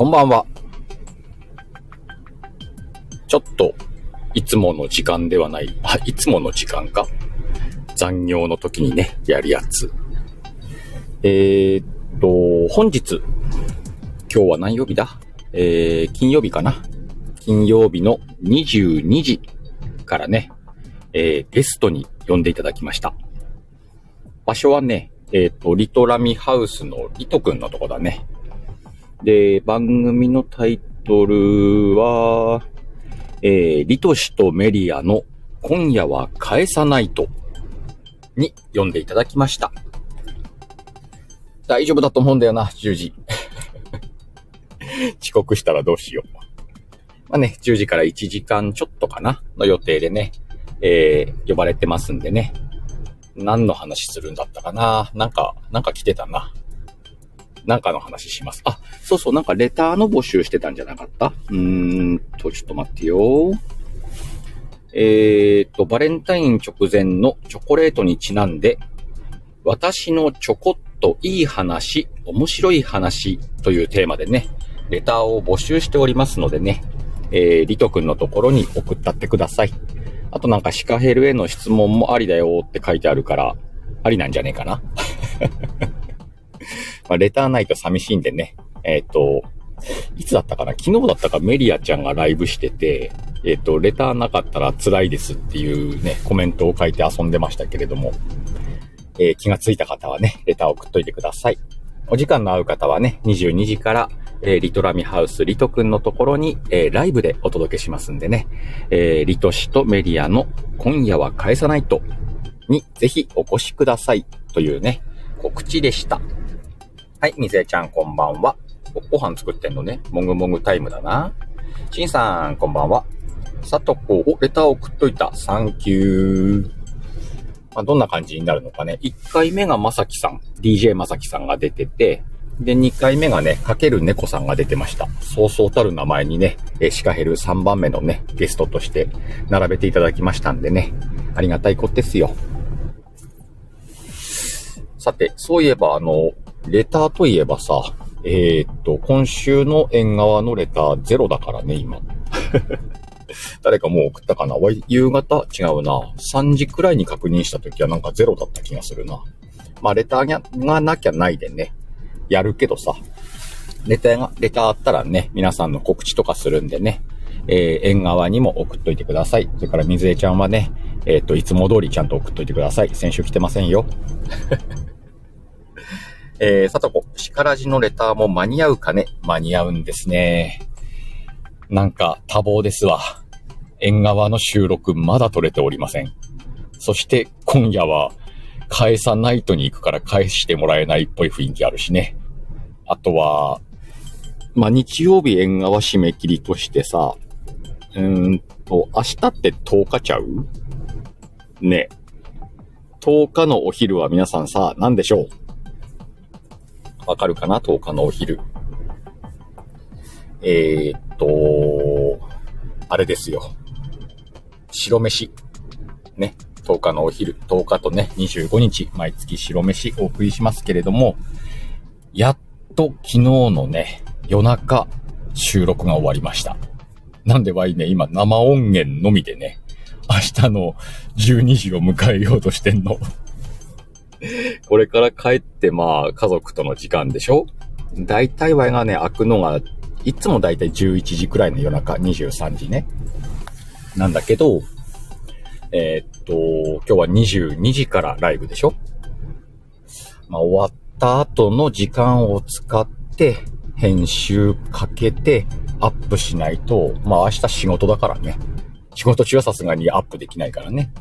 こんばんは。ちょっと、いつもの時間ではない、あ、いつもの時間か。残業の時にね、やるやつ。えー、っと、本日、今日は何曜日だ？えー、金曜日かな？金曜日の22時からね、えー、ゲストに呼んでいただきました。場所はね、えっ、と、リトラミハウスのリトくんのとこだね。で、番組のタイトルは、えー、リトシとメリアの今夜は返さないとに読んでいただきました。大丈夫だと思うんだよな、10時。遅刻したらどうしよう。まあね、10時から1時間ちょっとかなの予定でね、えー、呼ばれてますんでね。何の話するんだったかななんか、なんか来てたな。なんかの話します。あ、そうそう、なんかレターの募集してたんじゃなかった？うーんと、ちょっと待ってよ。えーと、バレンタイン直前のチョコレートにちなんで、私のちょこっといい話、面白い話というテーマでね、レターを募集しておりますのでね、えー、リトくんのところに送ったってください。あとなんかシカヘルへの質問もありだよって書いてあるから、ありなんじゃねえかな？まあ、レターないと寂しいんでね。えっ、ー、と、いつだったかな？昨日だったかメリアちゃんがライブしてて、えっ、ー、と、レターなかったら辛いですっていうね、コメントを書いて遊んでましたけれども、えー、気がついた方はね、レターを送っといてください。お時間の合う方はね、22時から、えー、リトラミハウスリトくんのところに、えー、ライブでお届けしますんでね、えー、リトシとメリアの今夜は返さないとにぜひお越しくださいというね、告知でした。はい、みぜちゃんこんばんは。ご飯作ってんのね。もぐもぐタイムだな。しんさん、こんばんは。さとこ、お、レター送っといた。サンキュー。まあ、どんな感じになるのかね。1回目がまさきさん、DJ まさきさんが出てて、で、2回目がね、かける猫さんが出てました。そうそうたる名前にね、えシカヘル3番目のね、ゲストとして並べていただきましたんでね、ありがたいことですよ。さて、そういえばあの、レターといえばさ、えー、っと、今週の縁側のレターゼロだからね、今。誰かもう送ったかな？夕方？違うな。3時くらいに確認した時はなんかゼロだった気がするな。まあ、レターがなきゃないでね、やるけどさ、レターが、レターあったらね、皆さんの告知とかするんでね、えー、縁側にも送っといてください。それから水江ちゃんはね、えー、っと、いつも通りちゃんと送っといてください。先週来てませんよ。えー、さとこ、しからじのレターも間に合うかね？間に合うんですね。なんか多忙ですわ。縁側の収録まだ撮れておりません。そして今夜は返さないとに行くから返してもらえないっぽい雰囲気あるしね。あとは、まあ、日曜日縁側締め切りとしてさ、うーんと、明日って10日ちゃう？ね。10日のお昼は皆さんさ、何でしょう？わかるかな ?10 日のお昼。えー、っと、あれですよ。白飯。ね。10日のお昼、10日とね、25日、毎月白飯お送りしますけれども、やっと昨日のね、夜中、収録が終わりました。なんでワイね、今生音源のみでね、明日の12時を迎えようとしてんの。これから帰ってまあ家族との時間でしょ？大体ワイがね、開くのが、いつも大体11時くらいの夜中、23時ね。なんだけど、えー、っと、今日は22時からライブでしょ？まあ終わった後の時間を使って、編集かけてアップしないと、まあ明日仕事だからね。仕事中はさすがにアップできないからね。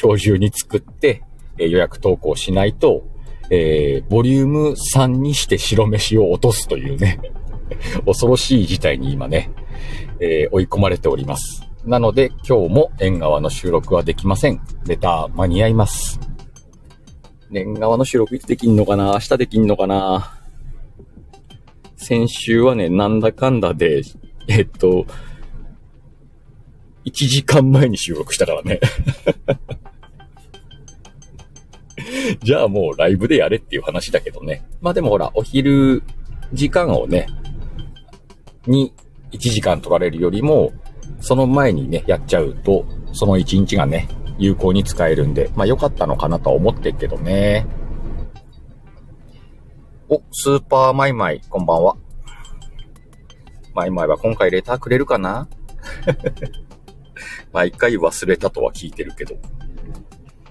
今日中に作って、え予約投稿しないと、えー、ボリューム3にして白飯を落とすというね、恐ろしい事態に今ね、えー、追い込まれております。なので今日も縁側の収録はできません。レター間に合います。縁側の収録いつできんのかな？明日できんのかな？先週はね、なんだかんだで、えっと、1時間前に収録したからね じゃあもうライブでやれっていう話だけどね。まあでもほら、お昼時間をね、に1時間取られるよりも、その前にね、やっちゃうと、その1日がね、有効に使えるんで、まあ良かったのかなとは思ってるけどね。お、スーパーマイマイ、こんばんは。マイマイは今回レターくれるかな？毎回忘れたとは聞いてるけど。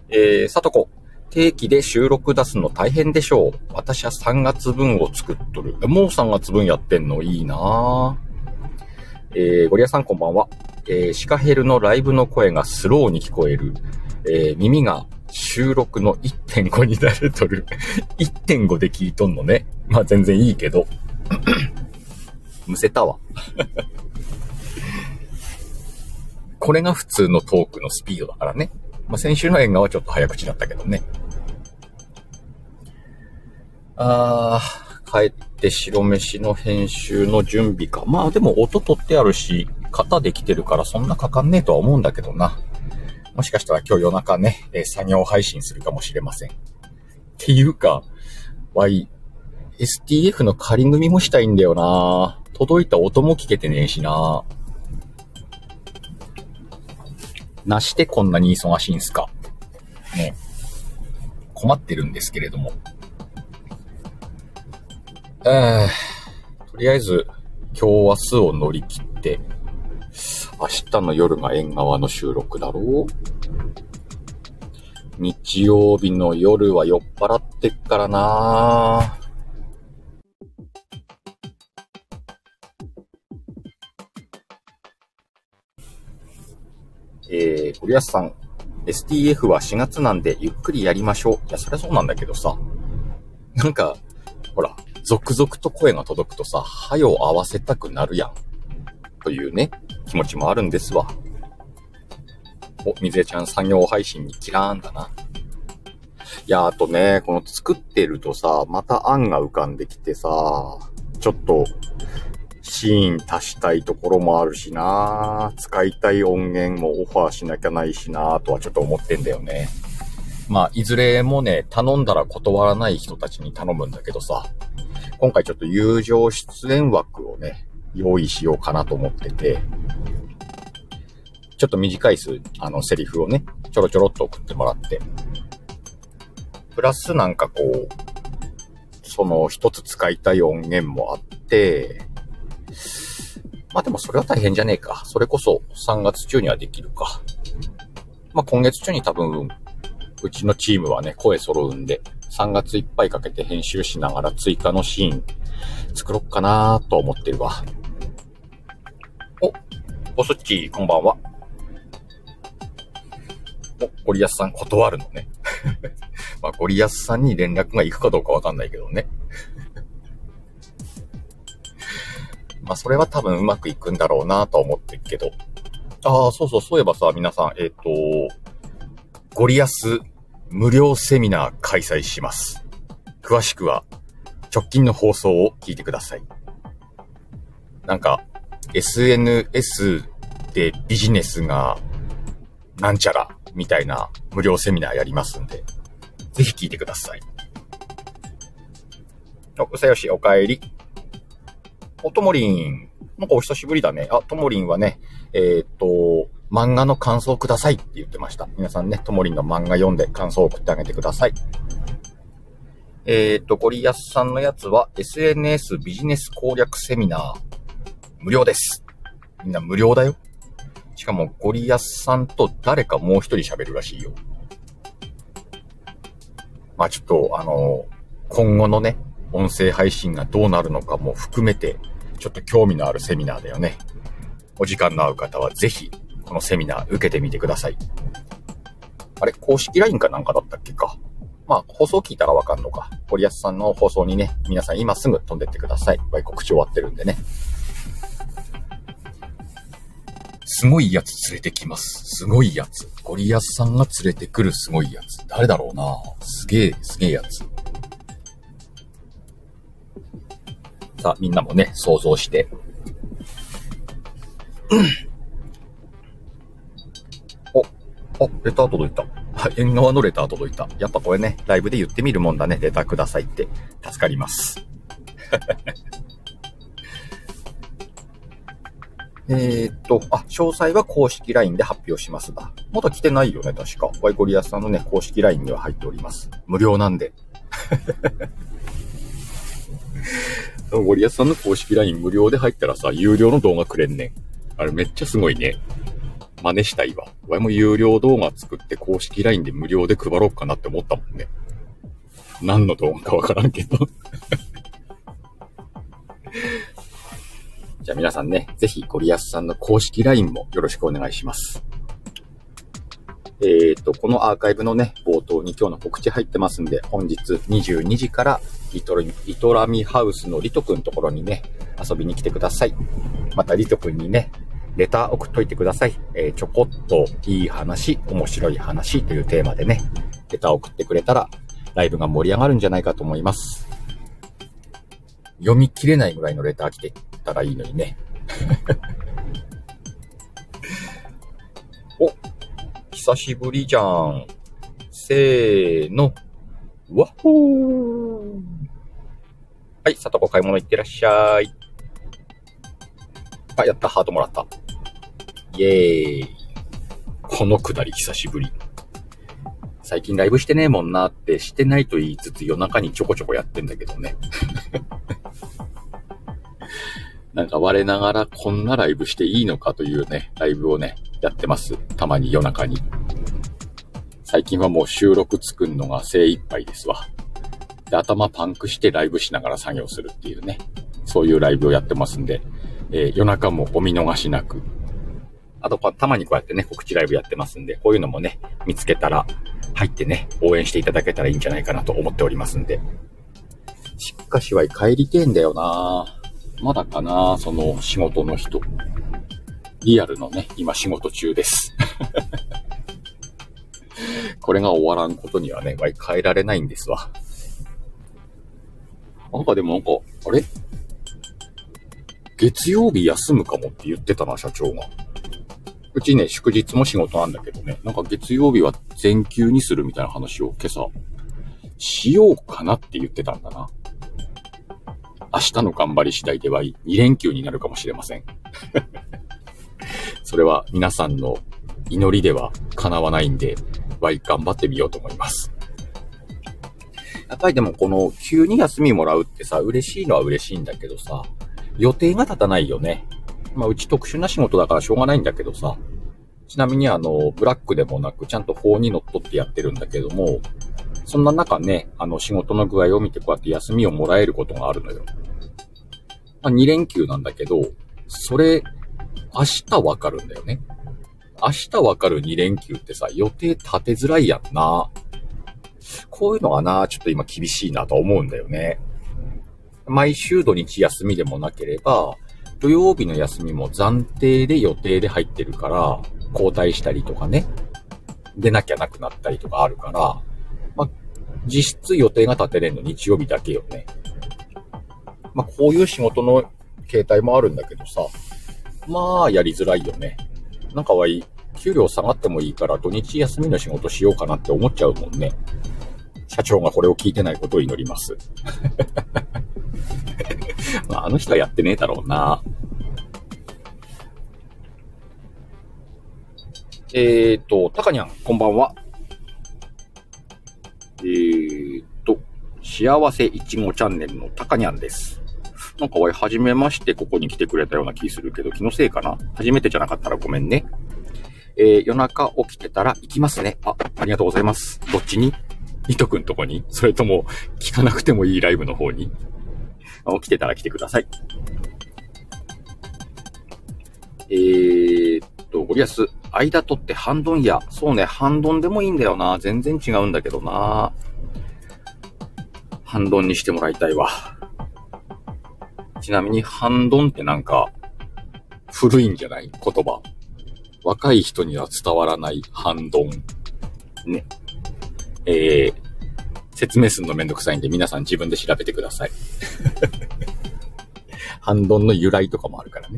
えー、さとこ。定期で収録出すの大変でしょう。私は3月分を作っとる。もう3月分やってんの？いいなえー、ゴリアさんこんばんは。えー、シカヘルのライブの声がスローに聞こえる。えー、耳が収録の1.5になれとる。1.5で聞いとんのね。まあ全然いいけど。むせたわ。これが普通のトークのスピードだからね。まあ、先週の縁側はちょっと早口だったけどね。あー、帰って白飯の編集の準備か。まあでも音取ってあるし、型できてるからそんなかかんねえとは思うんだけどな。もしかしたら今日夜中ね、え、作業配信するかもしれません。っていうか、わい、STF の仮組もしたいんだよな届いた音も聞けてねえしななしてこんなに忙しいんすか。ね。困ってるんですけれども。えー、とりあえず、今日明日を乗り切って、明日の夜が縁側の収録だろう日曜日の夜は酔っ払ってっからなえー、ゴリアスさん、STF は4月なんでゆっくりやりましょう。いや、そりゃそうなんだけどさ。なんか、ほら、続々と声が届くとさ、歯を合わせたくなるやん。というね、気持ちもあるんですわ。お、水江ちゃん作業配信にキラーンだな。いや、あとね、この作ってるとさ、また案が浮かんできてさ、ちょっと、シーン足したいところもあるしな使いたい音源もオファーしなきゃないしなとはちょっと思ってんだよね。まあ、いずれもね、頼んだら断らない人たちに頼むんだけどさ、今回ちょっと友情出演枠をね、用意しようかなと思ってて、ちょっと短い数、あの、セリフをね、ちょろちょろっと送ってもらって、プラスなんかこう、その一つ使いたい音源もあって、まあでもそれは大変じゃねえか。それこそ3月中にはできるか。まあ今月中に多分、うちのチームはね、声揃うんで、3月いっぱいかけて編集しながら追加のシーン作ろっかなと思ってるわ。お、ボスッチこんばんは。お、ゴリアスさん断るのね。まあ、ゴリアスさんに連絡が行くかどうかわかんないけどね。まあ、それは多分うまくいくんだろうなと思ってるけど。ああ、そうそう、そういえばさ、皆さん、えっ、ー、と、ゴリアス無料セミナー開催します。詳しくは、直近の放送を聞いてください。なんか、SNS でビジネスがなんちゃらみたいな無料セミナーやりますんで、ぜひ聞いてください。お、うさよし、お帰り。お、ともりん。なんかお久しぶりだね。あ、ともりんはね、えー、っと、漫画の感想くださいって言ってました。皆さんね、ともりんの漫画読んで感想を送ってあげてください。えー、っと、ゴリアスさんのやつは SNS ビジネス攻略セミナー。無料です。みんな無料だよ。しかも、ゴリアスさんと誰かもう一人喋るらしいよ。まあちょっと、あの、今後のね、音声配信がどうなるのかも含めて、ちょっと興味のあるセミナーだよね。お時間の合う方はぜひ、このセミナー受けてみてください。あれ、公式 LINE かなんかだったっけか。まあ、放送聞いたらわかんのか。堀安さんの放送にね、皆さん今すぐ飛んでってください。告知終わってるんでね。すごいやつ連れてきます。すごいやつ。ゴリアスさんが連れてくるすごいやつ。誰だろうなすげえ、すげえやつ。さあ、みんなもね、想像して。お、レター届いた。はい、縁側のレター届いた。やっぱこれね、ライブで言ってみるもんだね。レターくださいって。助かります。えー、っと、あ、詳細は公式 LINE で発表しますだ。まだ来てないよね、確か。ワイゴリアスさんのね、公式 LINE には入っております。無料なんで。ゴリアスさんの公式 LINE 無料で入ったらさ、有料の動画くれんねん。あれめっちゃすごいね。真似したいわ。ワイも有料動画作って公式 LINE で無料で配ろうかなって思ったもんね。何の動画かわからんけど じゃあ皆さんね、ぜひゴリアスさんの公式 LINE もよろしくお願いします。えっ、ー、と、このアーカイブのね、冒頭に今日の告知入ってますんで、本日22時からリトリ、リトラミハウスのリトくんところにね、遊びに来てください。またリトくんにね、レター送っといてください。えー、ちょこっといい話、面白い話というテーマでね、レター送ってくれたら、ライブが盛り上がるんじゃないかと思います。読み切れないぐらいのレター来てたらいいのにね。お、久しぶりじゃん。せーの。わっほー。はい、さとこ買い物行ってらっしゃい。あ、やった、ハートもらった。イェーイ。このくだり久しぶり。最近ライブしてねえもんなってしてないと言いつつ夜中にちょこちょこやってんだけどね。なんか我ながらこんなライブしていいのかというね、ライブをね、やってます。たまに夜中に。最近はもう収録作るのが精一杯ですわ。で、頭パンクしてライブしながら作業するっていうね、そういうライブをやってますんで、えー、夜中もお見逃しなく。あと、たまにこうやってね、告知ライブやってますんで、こういうのもね、見つけたら入ってね、応援していただけたらいいんじゃないかなと思っておりますんで。しかしは帰りてえんだよなまだかなその仕事の人。リアルのね、今仕事中です。これが終わらんことにはね、わい変えられないんですわ。なんかでもなんか、あれ？月曜日休むかもって言ってたな、社長が。うちね、祝日も仕事なんだけどね、なんか月曜日は全休にするみたいな話を今朝、しようかなって言ってたんだな。明日の頑張り次第では2連休になるかもしれません。それは皆さんの祈りでは叶わないんで、わい頑張ってみようと思います。やっぱりでもこの急に休みもらうってさ、嬉しいのは嬉しいんだけどさ、予定が立たないよね。まあうち特殊な仕事だからしょうがないんだけどさ、ちなみにあの、ブラックでもなくちゃんと法に乗っ取ってやってるんだけども、そんな中ね、あの仕事の具合を見てこうやって休みをもらえることがあるのよ。まあ、2連休なんだけど、それ、明日わかるんだよね。明日わかる2連休ってさ、予定立てづらいやんな。こういうのがな、ちょっと今厳しいなと思うんだよね。毎週土日休みでもなければ、土曜日の休みも暫定で予定で入ってるから、交代したりとかね、出なきゃなくなったりとかあるから、まあ、実質予定が立てれんの日曜日だけよね。まあ、こういう仕事の形態もあるんだけどさ、まあ、やりづらいよね。なんかはいい。給料下がってもいいから土日休みの仕事しようかなって思っちゃうもんね。社長がこれを聞いてないことを祈ります。まあ、あの人はやってねえだろうな。えーと、たかにゃん、こんばんは。えーと、幸せいちごチャンネルのたかにゃんです。なんかわい、はじめましてここに来てくれたような気するけど、気のせいかな？初めてじゃなかったらごめんね。えー、夜中起きてたら行きますね。あ、ありがとうございます。どっちに？いとくんとこに？それとも、聞かなくてもいいライブの方に？起きてたら来てください。えーっと、ゴリアス、間取って半ドンや。そうね、半ドンでもいいんだよな。全然違うんだけどな。半ドンにしてもらいたいわ。ちなみに、半ドンってなんか、古いんじゃない？言葉。若い人には伝わらない半ドン。ね。えー、説明するのめんどくさいんで皆さん自分で調べてください。半ドンの由来とかもあるからね。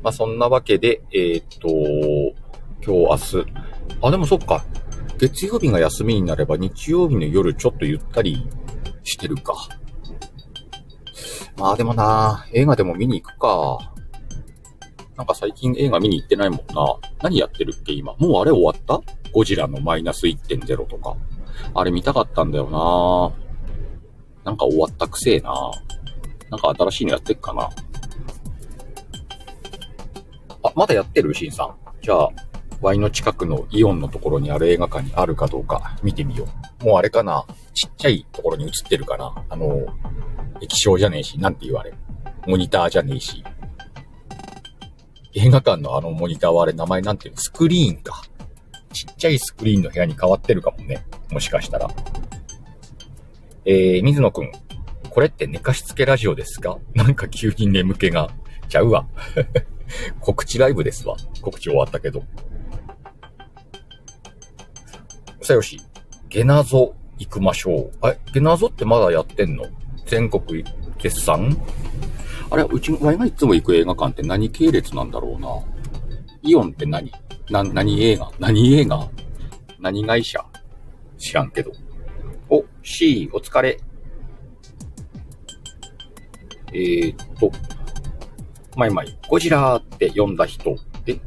まあ、そんなわけで、えー、っと、今日明日。あ、でもそっか。月曜日が休みになれば日曜日の夜ちょっとゆったりしてるか。まあでもな、映画でも見に行くか。なんか最近映画見に行ってないもんな。何やってるっけ今。もうあれ終わった？ゴジラのマイナス1.0とか。あれ見たかったんだよななんか終わったくせえななんか新しいのやってっかなあ、まだやってる？シンさん。じゃあ、ワイの近くのイオンのところにある映画館にあるかどうか見てみよう。もうあれかなちっちゃいところに映ってるかなあの、液晶じゃねえし、なんて言われ。モニターじゃねえし。映画館のあのモニターはあれ名前なんていうの？スクリーンか。ちっちゃいスクリーンの部屋に変わってるかもね。もしかしたら。えー、水野くん。これって寝かしつけラジオですか？なんか急に眠気が。ちゃうわ。告知ライブですわ。告知終わったけど。さよし、ゲナゾ行きましょう。え、ゲナゾってまだやってんの？全国決算？あれ、うち、ワイがいつも行く映画館って何系列なんだろうな？イオンって何？な、何映画？何映画？何会社？知らんけど。お、C、お疲れ。えー、っと、マイマイ、ゴジラーって呼んだ人。え？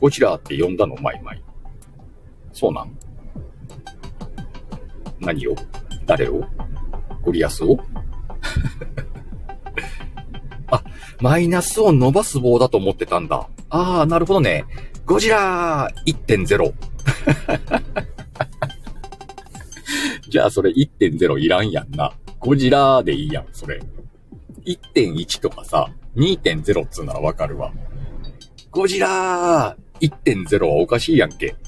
ゴジラーって呼んだのマイマイ。そうなん？何を？誰を？ゴリアスを？あ、マイナスを伸ばす棒だと思ってたんだ。ああ、なるほどね。ゴジラー1.0。じゃあそれ1.0いらんやんな。ゴジラーでいいやん、それ。1.1とかさ、2.0っつうならわかるわ。ゴジラー1.0はおかしいやんけ。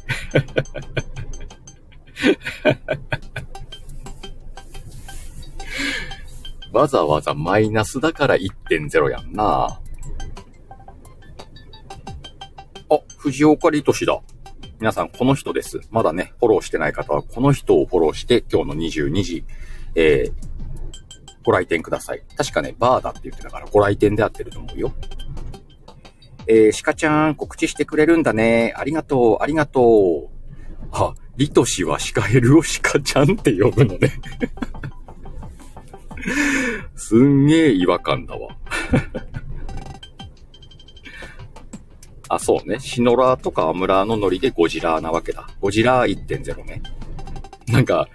わざわざマイナスだから1.0やんな。あ、藤岡リトシだ。皆さん、この人です。まだね、フォローしてない方は、この人をフォローして、今日の22時、えー、ご来店ください。確かね、バーだって言ってたから、ご来店で合ってると思うよ。えー、鹿ちゃん、告知してくれるんだね。ありがとう、ありがとう。あ、リトシはシカヘルを鹿ちゃんって呼ぶのね すんげえ違和感だわあ、そうね。シノラーとかアムラーのノリでゴジラーなわけだ。ゴジラー1.0ね。なんか、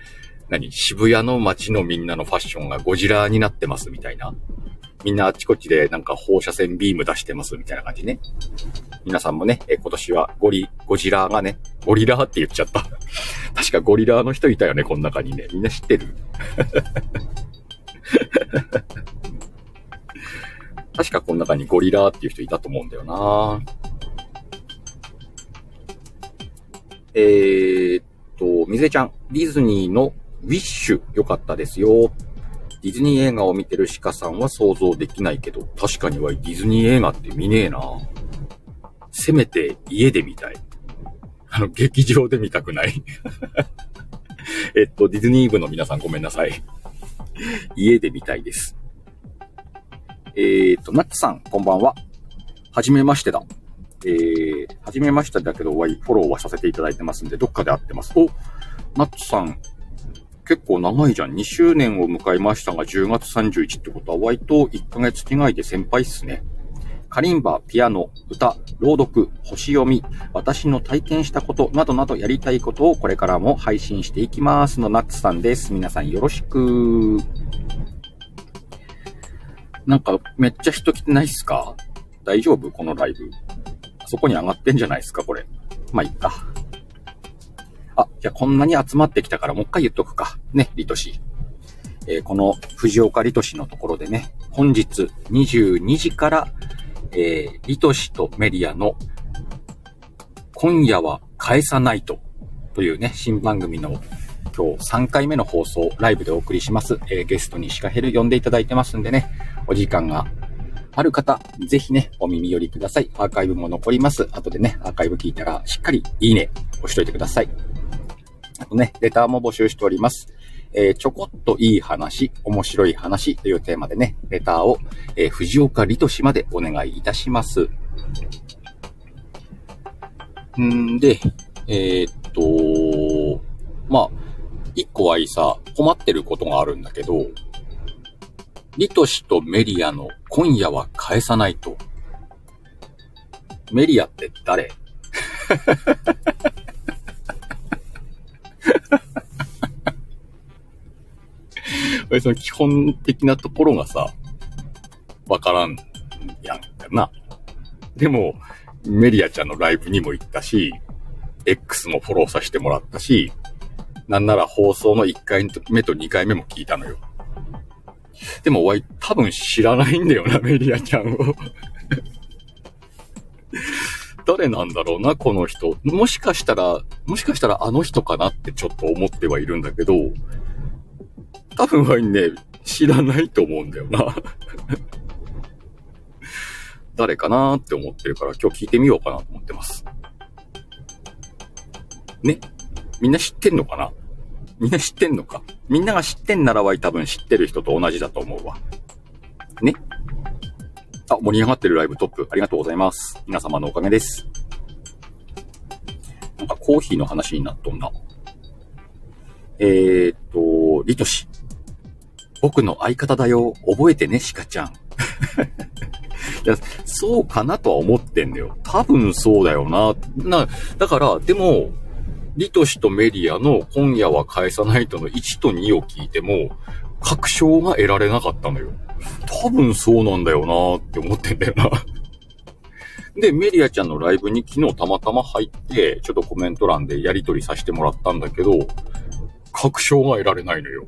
何？渋谷の街のみんなのファッションがゴジラーになってますみたいな。みんなあっちこっちでなんか放射線ビーム出してますみたいな感じね。皆さんもね、え今年はゴリ、ゴジラーがね、ゴリラーって言っちゃった。確かゴリラーの人いたよね、この中にね。みんな知ってる？確かこの中にゴリラーっていう人いたと思うんだよなえー、っと、みずえちゃん、ディズニーのウィッシュ良かったですよ。ディズニー映画を見てる鹿さんは想像できないけど、確かにはディズニー映画って見ねえなせめて家で見たい。あの、劇場で見たくない えっと、ディズニー部の皆さんごめんなさい。家で見たいです。えー、っと、ナッツさん、こんばんは。はじめましてだ。えー、はじめましてだけど、フォローはさせていただいてますんで、どっかで会ってます。お、ナッツさん、結構長いじゃん。2周年を迎えましたが、10月31ってことは、割と1ヶ月違いで先輩っすね。カリンバ、ピアノ、歌、朗読、星読み、私の体験したことなどなどやりたいことをこれからも配信していきますのナッツさんです。皆さんよろしく。なんかめっちゃ人来てないっすか？大丈夫？このライブ。そこに上がってんじゃないですかこれ。まあ、いっか。あ、じゃあこんなに集まってきたからもう一回言っとくか。ね、リトシ。えー、この藤岡リトシのところでね、本日22時から、えー、リトシとメディアの今夜は返さないとというね、新番組の今日3回目の放送、ライブでお送りします。えー、ゲストにシカヘル呼んでいただいてますんでね、お時間がある方、ぜひね、お耳寄りください。アーカイブも残ります。後でね、アーカイブ聞いたら、しっかりいいね、押しといてください。あとね、レターも募集しております。えー、ちょこっといい話、面白い話というテーマでね、レターを、えー、藤岡リトシまでお願いいたします。んで、えー、っと、まあ、一個はいさ、困ってることがあるんだけど、リトシとメリアの今夜は返さないと。メリアって誰？その基本的なところがさ、わからんやんかな。でも、メリアちゃんのライブにも行ったし、X もフォローさせてもらったし、なんなら放送の1回目と2回目も聞いたのよ。でも、わい、多分知らないんだよな、メリアちゃんを誰なんだろうな、この人。もしかしたら、もしかしたらあの人かなってちょっと思ってはいるんだけど、多分はね、知らないと思うんだよな 誰かなーって思ってるから今日聞いてみようかなと思ってます。ね？みんな知ってんのかな？みんな知ってんのか？みんなが知ってんならは多分知ってる人と同じだと思うわ。ね？あ、盛り上がってるライブトップ、ありがとうございます。皆様のおかげです。なんかコーヒーの話になっとんな。えー、っと、リトシ。僕の相方だよ。覚えてね、シカちゃん。いや、そうかなとは思ってんだよ。多分そうだよな。な、だから、でも、リトシとメディアの今夜は返さないとの1と2を聞いても、確証が得られなかったのよ。多分そうなんだよなーって思ってんだよな。で、メリアちゃんのライブに昨日たまたま入って、ちょっとコメント欄でやり取りさせてもらったんだけど、確証が得られないのよ。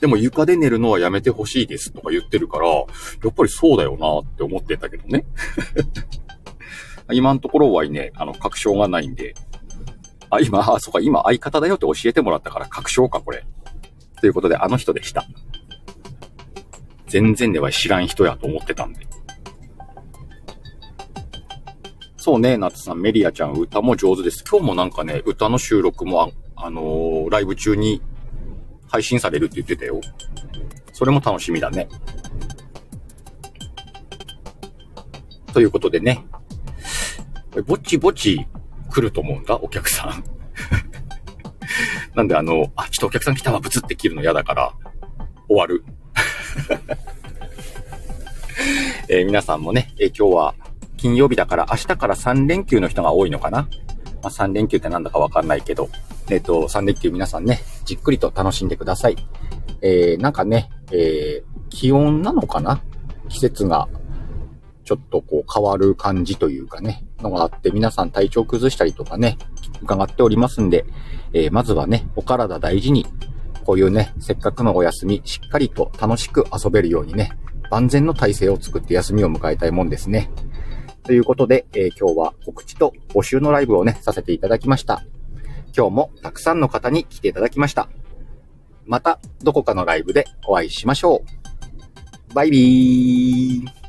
でも床で寝るのはやめてほしいですとか言ってるから、やっぱりそうだよなって思ってたけどね。今のところはね、あの、確証がないんで。あ、今、あ、そうか、今相方だよって教えてもらったから確証か、これ。ということで、あの人でした。全然では知らん人やと思ってたんで。そうね、夏さん、メリアちゃん歌も上手です。今日もなんかね、歌の収録もあ、あのー、ライブ中に配信されるって言ってたよ。それも楽しみだね。ということでね。ぼちぼち来ると思うんだ、お客さん。なんであの、あ、ちょっとお客さん来たわ、ブツって切るの嫌だから、終わる。えー、皆さんもね、えー、今日は金曜日だから明日から3連休の人が多いのかな？まあ、3連休ってなんだかわかんないけど、えっ、ー、と、3連休皆さんね、じっくりと楽しんでください。えー、なんかね、えー、気温なのかな？季節がちょっとこう変わる感じというかね、のがあって皆さん体調崩したりとかね、伺っておりますんで、えー、まずはね、お体大事に、こういうね、せっかくのお休み、しっかりと楽しく遊べるようにね、万全の体制を作って休みを迎えたいもんですね。ということで、えー、今日は告知と募集のライブをね、させていただきました。今日もたくさんの方に来ていただきました。またどこかのライブでお会いしましょう。バイビー